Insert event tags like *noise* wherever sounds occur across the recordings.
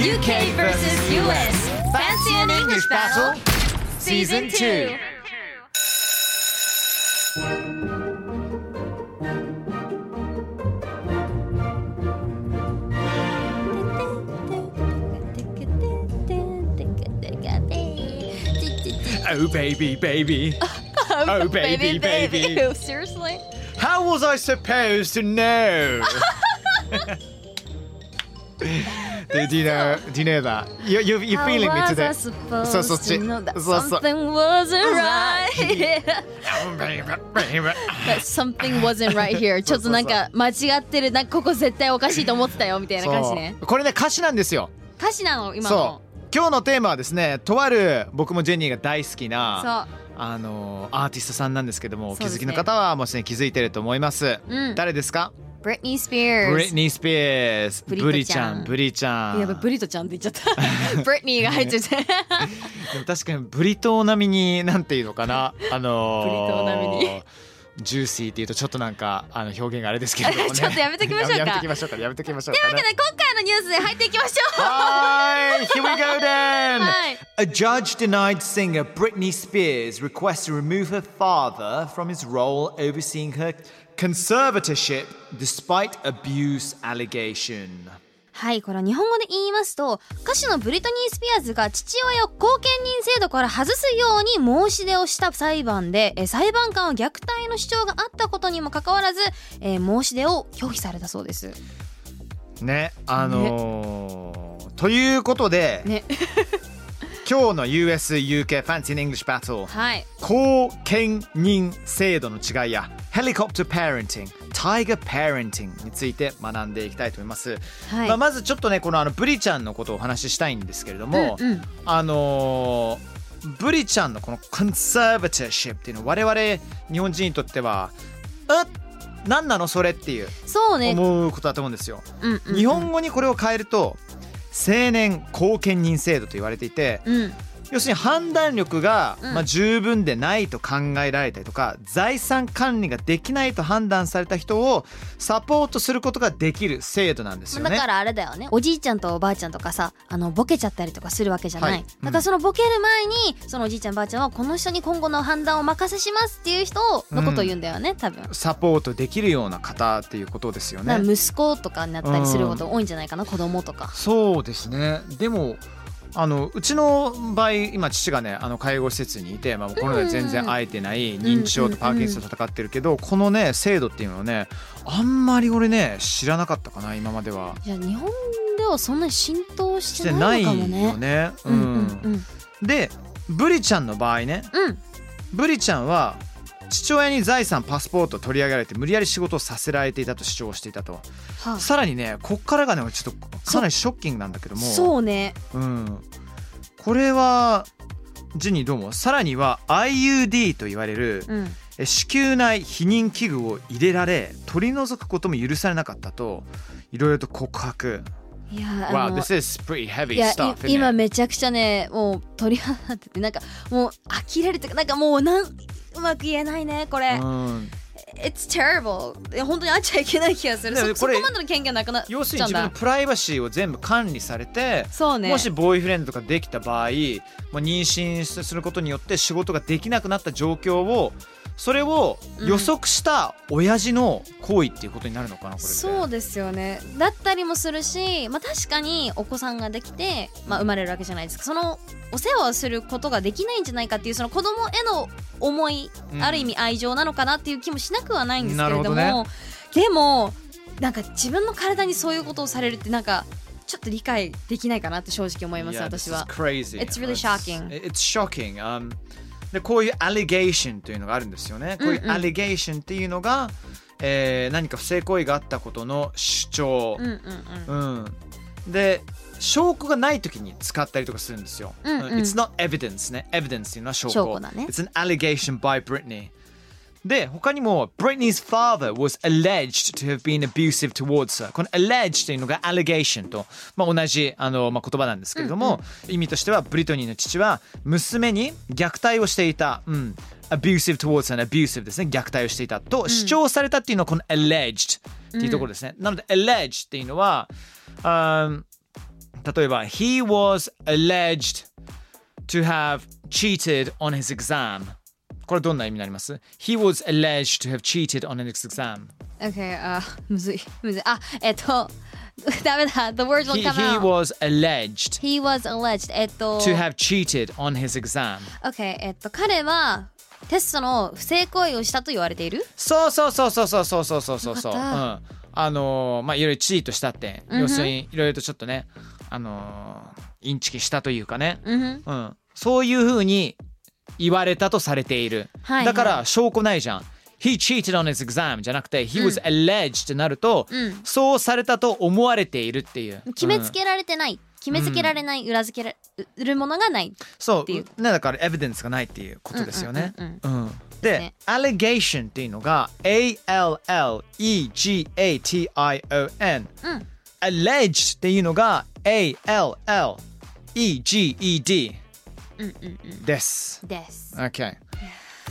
UK versus US. Fancy an English battle? Season 2. Oh baby, baby. *laughs* Oh, oh baby, baby. *laughs* Seriously? How was I supposed to know? *laughs* do, do you know? Do you know that? You, you, you're feeling me today. そそうそっちそうそう Something wasn't right. *laughs* Oh, something wasn't right here? ちょっとなんか間違ってる。なんかここ絶対おかしいと思ってたよみたいな感じね。これね歌詞なんですよ。歌詞なの今その。う。今日のテーマはですね、とある僕もジェニーが大好きな。あのアーティストさんなんですけども、お気づきの方はもうすでに気づいてると思います。うん誰ですか？Britney Spears。ブリトニー・スピアーズ。ブブリちリトちゃんゃん、ブリちゃん。やばいブリトちゃんって言っちゃった。ブリトニーが入っちゃって。でも確かにブリトー並みになんていうのかなあのー、ブリトー並みにジューシーっていうとちょっとなんかあの表現があれですけれどもね *laughs* ちょっとやめときましょうかやめときましょうかやめときましょうかねというわけで今回のニュースで入っていきましょう。はい Here we go *laughs* then はい A judge denied singer Britney Spears request to remove her father from his role overseeing her conservatorship despite abuse allegation はい、これは日本語で言いますと歌手のブリトニー・スピアーズが父親を後見人制度から外すように申し出をした裁判でえ裁判官は虐待の主張があったことにもかかわらず、えー申し出を拒否されたそうです。ねあのーということで、ね今日の USUK Fancy in English Battle. はい、後見人制度の違いや Helicopter Parenting Tiger Parenting について学んでいきたいと思います、はい。まあ、まずちょっとねこのあのブリちゃんのことをお話ししたいんですけれども、うんうん。あのーブリちゃんのこの Conservatorship っていうのは我々日本人にとってはえ何なのそれっていうそうね、思うことだと思うんですよ、うんうんうん。日本語にこれを変えると成年後見人制度と言われていて、うん、要するに判断力が、うん。まあ、十分でないと考えられたりとか財産管理ができないと判断された人をサポートすることができる制度なんですよね。だからあれだよね。おじいちゃんとおばあちゃんとかさあのボケちゃったりとかするわけじゃない、はい。うん。だからそのボケる前にそのおじいちゃんばあちゃんはこの人に今後の判断をお任せしますっていう人のことを言うんだよね、多分。サポートできるような方っていうことですよね。息子とかになったりすること多いんじゃないかな、子供とか。そうですね。でもあのうちの場合今父がねあの介護施設にいて、まあ、コロナで全然会えてない認知症とパーキンソンと戦ってるけど、このね制度っていうのはねあんまり俺ね知らなかったかな今までは。じゃあ日本ではそんなに浸透ししててなないいのかもね。よね。うんうんうん。でブリちゃんの場合ね。うん。ブリちゃんは父親に財産パスポートを取り上げられて無理やり仕事をさせられていたと主張していたと。はさらにねこっからがねちょっとかなりショッキングなんだけどあ、も。そうね。うん、これはジニーどうもさらには IUD と言われるうん。え子宮内避妊器具を入れられ取り除くことも許されなかったと。いろいろと告白。いや Wow this is pretty い heavy や stuff 今?めちゃくちゃねもう鳥肌立っててなんかもう呆れるとかなんかもうなんうまく言えないねこれ、うん。It's terrible. 本当にあっちゃいけない気がする。そこまでの権限なくなっちゃ要するにうんだ。自分のプライバシーを全部管理されてそうね。もしボーイフレンドとかできた場合、まあ、妊娠することによって仕事ができなくなった状況をそれを予測した親父の行為っていうことになるのかなこれって。そうですよね。だったりもするし、まあ、確かにお子さんができて、まあ、生まれるわけじゃないですか。そのお世話をすることができないんじゃないかっていうその子供への思い、うんある意味愛情なのかなっていう気もしなくはないんですけれどもなるほどでもなんか自分の体にそういうことをされるってなんかちょっと理解できないかなって正直思います Yeah, 私は。crazy. It's really shocking. It's, shocking. Um, でこういう allegation というのがあるんですよね。こういううんうん allegation っていうのが、えー何か不正行為があったことの主張うん。うんうんうんで証拠がない時に使ったりとかするんですよ。うんうん It's not evidence ね。evidence っていうのは証拠。証拠だね It's an allegation by Britney. で、他にも Britney's father was alleged to have been abusive towards her. この alleged というのが allegation と、まあ、同じあの、まあ、言葉なんですけれども、意味としてはブリトニーの父は娘に虐待をしていた。うん。abusive towards her abusive ですね。虐待をしていたと主張されたっていうのはこの alleged っていうところですね。なので alleged っていうのは、um, 例えば He was alleged to have cheated on his exam これどんな意味になります ?He was alleged to have cheated on his exam Okay, あ*laughs* むずいむずいあえっと*laughs* ダメだ The words will he, come he out was alleged He was alleged えっと to have cheated on his exam OK えっと彼はテストの不正行為をしたと言われているそうそうそうそうそうそうそうそうそうそう、うよかん、あのーまあいろいろチートしたって、うんふん要するにいろいろとちょっとね あのーインチキしたというかね、うん。うん、そういうふうに言われたとされている、はいだから証拠ないじゃん。He cheated on his exam じゃなくて He was alleged ってなると、うん。そうされたと思われているっていう。決めつけられてない、決めつけられない裏付けられるものがないそう。ていう。ねだからエビデンスがないっていうことですよね。うんうんで、ね。allegation っていうのが A-L-L-E-G-A-T-I-O-N うん alleged っていうのが A-L-L-E-G-E-D うんうんうんです。です。OK。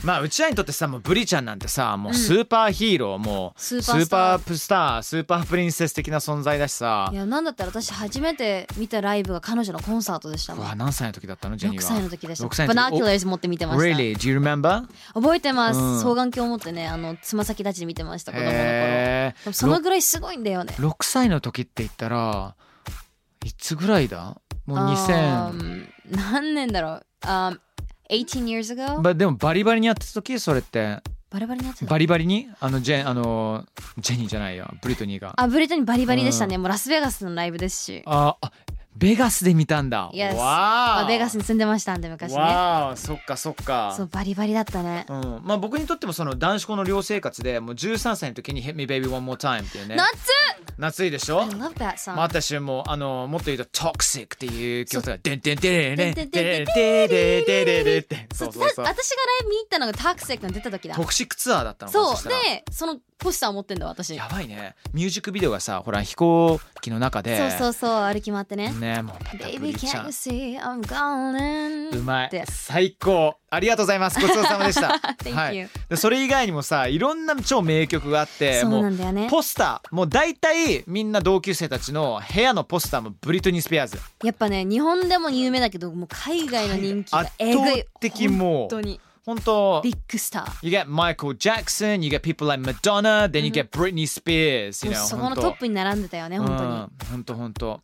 まあうちらにとってさもうブリちゃんなんてさもうスーパーヒーロー、もうスーパースター。スーパースタースーパープリンセス的な存在だしさ。いやなんだったら私初めて見たライブが彼女のコンサートでしたうもん。わ何歳の時だったのジェニー6は歳の時でした。6歳の時。バナキュラーズ持って見てました。Really? Do you remember? 覚えてます、うん。双眼鏡を持ってねあのつま先立ちで見てました子供の頃。でへそのぐらいすごいんだよね。6歳の時って言ったらいつぐらいだ？もうあ2000ー何年だろう。あー18 years ago? ばでもバリバリにやってた時それって。バリバリにやってたバリバリに？あのジェあのジェニーじゃないよ。ブリトニーが。あブリトニーバリバリでしたね、もうラスベガスのライブですし。ああベガスで見たんだ。Yes わーあベガスに住んでましたんで昔ね。わーそっかそっか。そうバリバリだったね。うん、まあ僕にとってもその男子校の寮生活でもう13歳の時に「Hit Me Baby One More Time」っていうね。夏。夏いでしょ？I love that song、まあ私もあのもっと言うと「Toxic」っていう曲が「でんでんでれれでんでれでんでんでれでれれ」ってそそううそうそうた私がライブに行ったのがタクセックが出た時だトクシックツアーだったのかそうでそのポスター持ってんだ私。やばいね。ミュージックビデオがさほら飛行機の中で。そうそうそう歩き回ってね。ねもう I'm golden うまい。最高。ありがとうございます。ごちそうさまでした。*laughs* You でそれ以外にもさいろんな超名曲があってそうもなんだよね。ポスター。もう大体みんな同級生たちの部屋のポスターもブリトニー・スピアーズ。やっぱね日本でも有名だけどもう海外の人気が圧えぐい。倒的もう本当に本当ビッグスター You get Michael Jackson, you get people like Madonna, then you get Britney Spears, you know そこのトップに並んでたよね本当に。本当本当。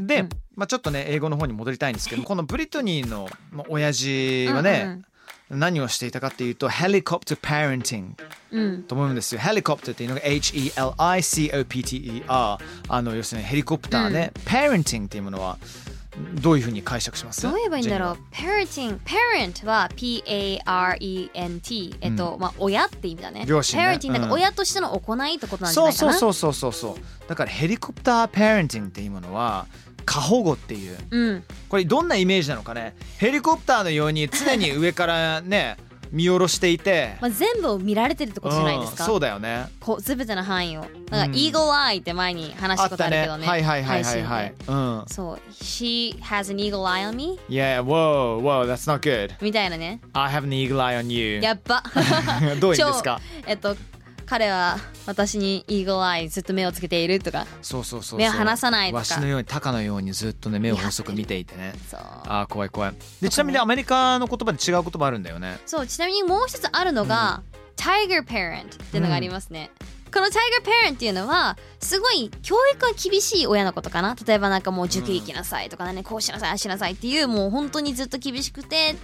で、うん。まあちょっとね英語の方に戻りたいんですけどこのブリトニーのまあ親父はね、何をしていたかっていうとヘリコプターパレンティングと思うんですよ。ヘリコプターっていうのが H-E-L-I-C-O-P-T-E-R あの要するにヘリコプターね、パレンティングっていうものはどういうふうに解釈します？どう言えばいいんだろう？ジ parenting parent は P-A-R-E-N-T えっと、まあ親って意味だね。両親ね。Parenting だかうん。ら親としての行いってことなんじゃそうないかな？そうそうそうそうそう。だからヘリコプターパレンティングっていうものは過保護っていう。うん。これどんなイメージなのかね？ヘリコプターのように常に上からね *laughs* 見下ろしていて、まあ、全部を見られてるってことじゃないですか、うんそうだよね。こう全ての範囲を。だから、うん。イーグルアイって前に話したことあるけどねはいはいはいはいはい。うん。そう。She has an eagle eye on me? Yeah whoa whoa that's not good. みたいなね。I have an eagle eye on you. *laughs* やっば。*laughs* どういうんですか？超えっと彼は私にイーグルアイずっと目をつけているとか。そうそうそう目を離さないとか。わしのように鷹のようにずっとね目を細く見ていてね。そう。あー怖い怖い。でちなみにアメリカの言葉で違う言葉あるんだよね。そうちなみにもう一つあるのが、Tiger Parent っていうのがありますね、この Tiger Parent っていうのはすごい教育が厳しい親のことかな。例えばなんかもう塾行きなさいとかね、こうしなさいああしなさいっていうもう本当にずっと厳しくて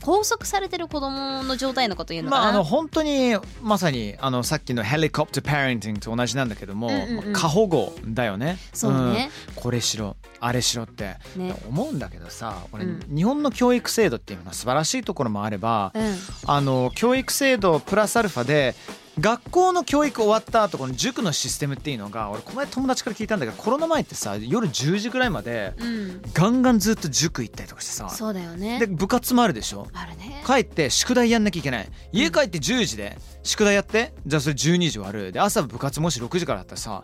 拘束されてる子供の状態のこと言うのかな、まああの本当にまさにあのさっきのヘリコプターパレンティングと同じなんだけども、うんうん過保護だよね。そうね、うん。これしろあれしろって、ね。思うんだけどさ俺、うん。日本の教育制度っていうのは素晴らしいところもあれば、うん。あの教育制度プラスアルファで学校の教育終わった後この塾のシステムっていうのが俺この前友達から聞いたんだけどコロナ前ってさ夜10時ぐらいまでうん。ガンガンずっと塾行ったりとかしてさ。そうだよね。で部活もあるでしょ？あるね。帰って宿題やんなきゃいけない。家帰って10時で宿題やってじゃあそれ12時終わる。で朝部活もし6時からだったらさ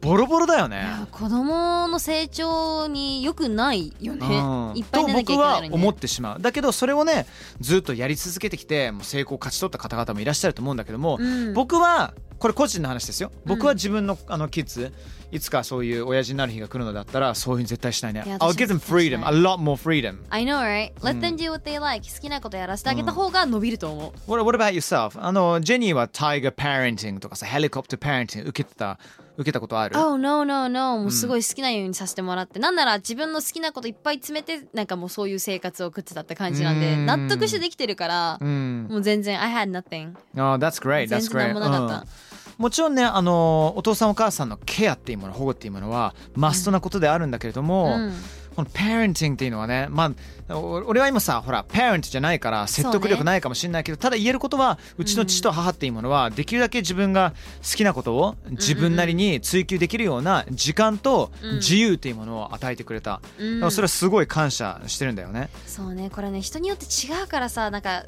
ボロボロだよね。子供の成長に良くないよね、うん。いっぱい寝なきゃいけないのに、ね、と僕は思ってしまう。だけどそれをねずっとやり続けてきてもう成功を勝ち取った方々もいらっしゃると思うんだけども、うん。僕はこれ個人の話ですよ。僕は自分のあのキッズいつかそういう親父になる日が来るのだったらそういうふうに絶対しないね。I'll 私 give them freedom a lot more freedom. I know right? Let them do what they like 好きなことやらせてあげた方が伸びると思う、What, what about yourself? あのジェニーは Tiger Parenting とかさヘリコプター Parenting 受けてた受けたことある？Oh no no no. もうすごい好きなようにさせてもらって、なんなら自分の好きなこといっぱい詰めてなんかもうそういう生活を送ってたって感じなんでうん。納得してできてるからうん。もう全然 I had nothing Oh, that's great. 全 That's 然なん great. もなかった。うんもちろんね、あのお父さんお母さんのケアっていうもの、保護っていうものはマストなことであるんだけれども、うん。この parenting っていうのはね、まあ、お俺は今さ、ほら、parent じゃないから説得力ないかもしれないけど、ただ言えることは、うちの父と母っていうものは、できるだけ自分が好きなことを自分なりに追求できるような時間と自由っていうものを与えてくれた。うん。それはすごい感謝してるんだよね。そうねこれね人によって違うからさなんか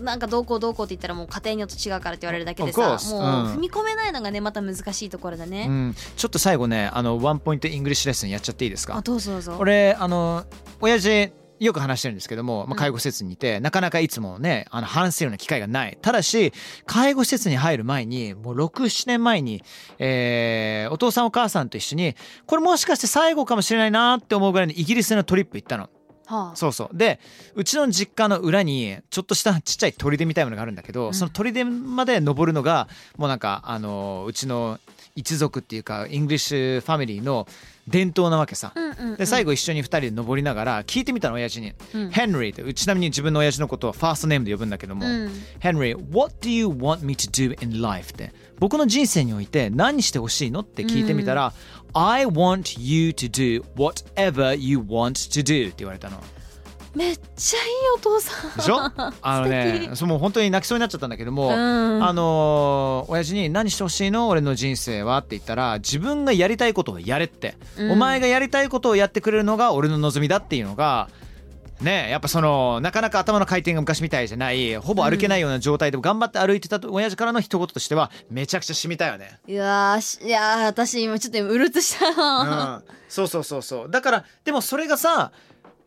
なんかどうこうどうこうって言ったらもう家庭によって違うからって言われるだけでさもううん。踏み込めないのがねまた難しいところだね、うん、ちょっと最後ね、あの、ワンポイント English lesson やっちゃっていいですか？あどうぞどうぞ。俺あの親父よく話してるんですけども、まあ、介護施設にいて、なかなかいつもねあの話せるような機会がない。ただし介護施設に入る前にもう67年前に、えーお父さんお母さんと一緒にこれもしかして最後かもしれないなって思うぐらいのイギリスのトリップ行ったの。はあ。そうそう。でうちの実家の裏にちょっとしたちっちゃい砦みたいなのがあるんだけど、その砦まで登るのがもうなんかあのうちの一族っていうか English family の伝統なわけさ。で最後一緒に2人で登りながら聞いてみたの親父に、ヘンリーってちなみに自分の親父のことをファーストネームで呼ぶんだけども、うん。ヘンリー What do you want me to do in life? って。僕の人生において何してほしいのって聞いてみたら、I want you to do whatever you want to do って言われたのめっちゃいいお父さん。でしょ？*laughs* あのねそうもう本当に泣きそうになっちゃったんだけども、うん。あのー親父に「何してほしいの？俺の人生は?」って言ったら自分がやりたいことをやれって、うん。お前がやりたいことをやってくれるのが俺の望みだっていうのがねやっぱそのなかなか頭の回転が昔みたいじゃないほぼ歩けないような状態でも頑張って歩いてた親父からの一言としてはめちゃくちゃ染みたよね。いやいやー私今ちょっとうるっとしたうん、そうそうそうそう。だからでもそれがさ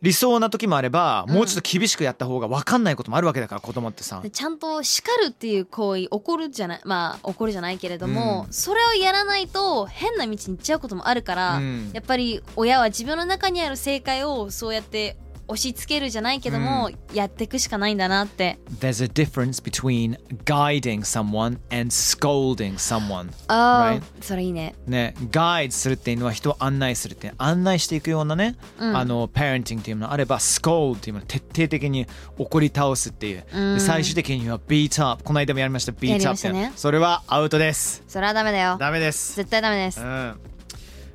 理想な時もあればもうちょっと厳しくやった方が分かんないこともあるわけだから子供ってさ。で。ちゃんと叱るっていう行為怒るじゃないまあ怒るじゃないけれども、うん。それをやらないと変な道に行っちゃうこともあるから、うん。やっぱり親は自分の中にある正解をそうやって押し付けるじゃないけども、やっていくしかないんだなって。There's a difference between guiding someone and scolding someone ああ、Right? それいいね。ね、ガイドするっていうのは人を案内するって案内していくようなね、うん。あのパレンティングっていうのがあれば scold っていうのを徹底的に怒り倒すっていう、最終的には beat up この間もやりました beat やり up ましたね。それはアウトです。それはダメだよ。ダメです。絶対ダメです。うん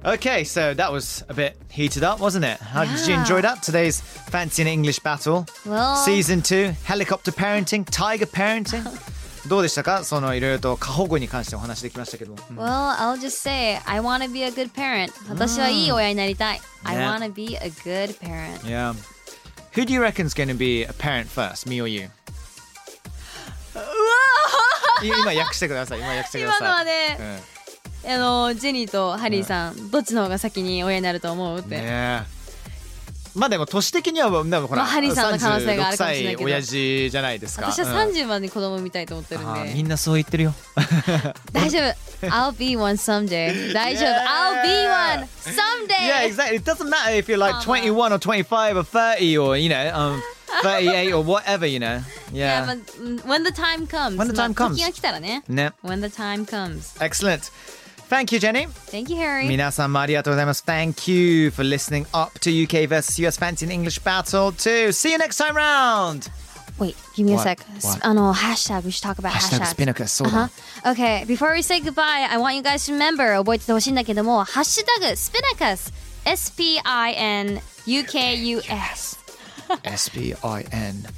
Okay, so that was a bit heated up, wasn't it? How did you Yeah. enjoy that? Today's Fancy in English battle. Well- Season 2, helicopter parenting, tiger parenting. *laughs* どうでしたかそのいろいろと過保護に関してお話できましたけど。うん Well, I'll just say, I wanna be a good parent. 私はいい親になりたい。I ね wanna be a good parent. Yeah. Who do you reckon is going to be a parent first, me or you? *laughs* い今訳してください。今訳してください。今のはね、 あのジェニーとハリーさん、どっちの方が先に親になると思うっうん、て。ねまあでも年的にはでもほら、まあハリーさんの可能性があるかもしれないけど36歳親父じゃないですか私はうん30までに子供みたいと思ってるんで、あーみんなそう言ってるよ大丈夫 I'll be one someday 大丈夫 I'll be one someday Yeah, exactly. It doesn't matter if you're like 21 or 25 or 30 or, you know, um, 38 or whatever, you know. いや Yeah. まあうん When the time comes When the time まあ comes 時が来たらね Ne. When the time comes Excellent. Thank you, Jenny. Thank you Harry 皆さんもありがとうございます。Thank you for listening up to UK versus US Fancy and English Battle 2. See you next time round. Wait give me a What? sec What? あの hashtag we should talk about Hashtag hashtags Spinnaker そうだ Uh-huh. Okay, before we say goodbye, I want you guys to remember 覚えててほしいんだけども、ハッシュタグ Spinnacus S-P-I-N-U-K-U-S S-P-I-N-U-K-U-S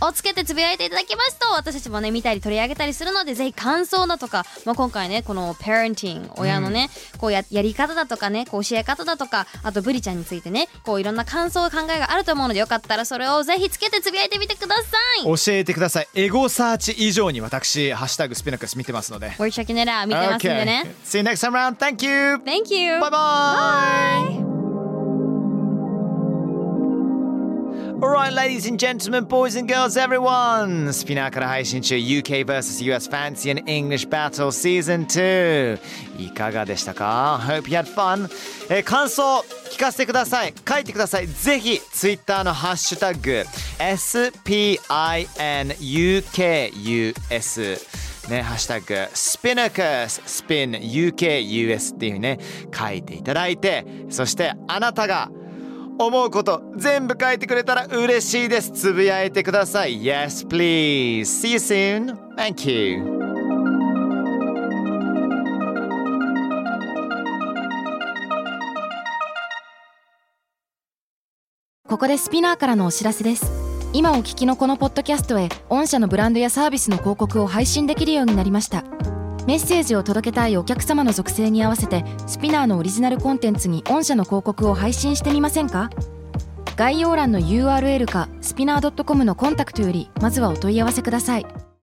をつけてつぶやいていただきますと私たちもね見たり取り上げたりするのでぜひ感想だとか、まあ、今回ねこの parenting 親のね、こうややり方だとかねこう教え方だとかあとブリちゃんについてねこういろんな感想考えがあると思うのでよかったらそれをぜひつけてつぶやいてみてください教えてください。エゴサーチ以上に私、ハッシュタグスピナクス見てますので。We're checking it out 見てますんでね See you next time round. Thank you. Thank you Bye bye. Alright, ladies and gentlemen, boys and girls, everyone! スピナーから配信中 UK vs.US Fancy and English Battle Season 2いかがでしたか ?Hope you had fun! えー感想聞かせてください書いてくださいぜひ Twitter のハッシュタグ SPINUKUS ね、ハッシュタグ、スピナカス、スピン、UKUS っていうね、書いていただいて、そしてあなたが思うこと全部書いてくれたら嬉しいです。つぶやいてください。Yes, please. See you soon. Thank you. ここで Spinnerからのお知らせです今お聞きのこのポッドキャストへ御社のブランドやサービスの広告を配信できるようになりましたメッセージを届けたいお客様の属性に合わせて Spinnerのオリジナルコンテンツに御社の広告を配信してみませんか？概要欄の URL かスピナー .com のコンタクトよりまずはお問い合わせください。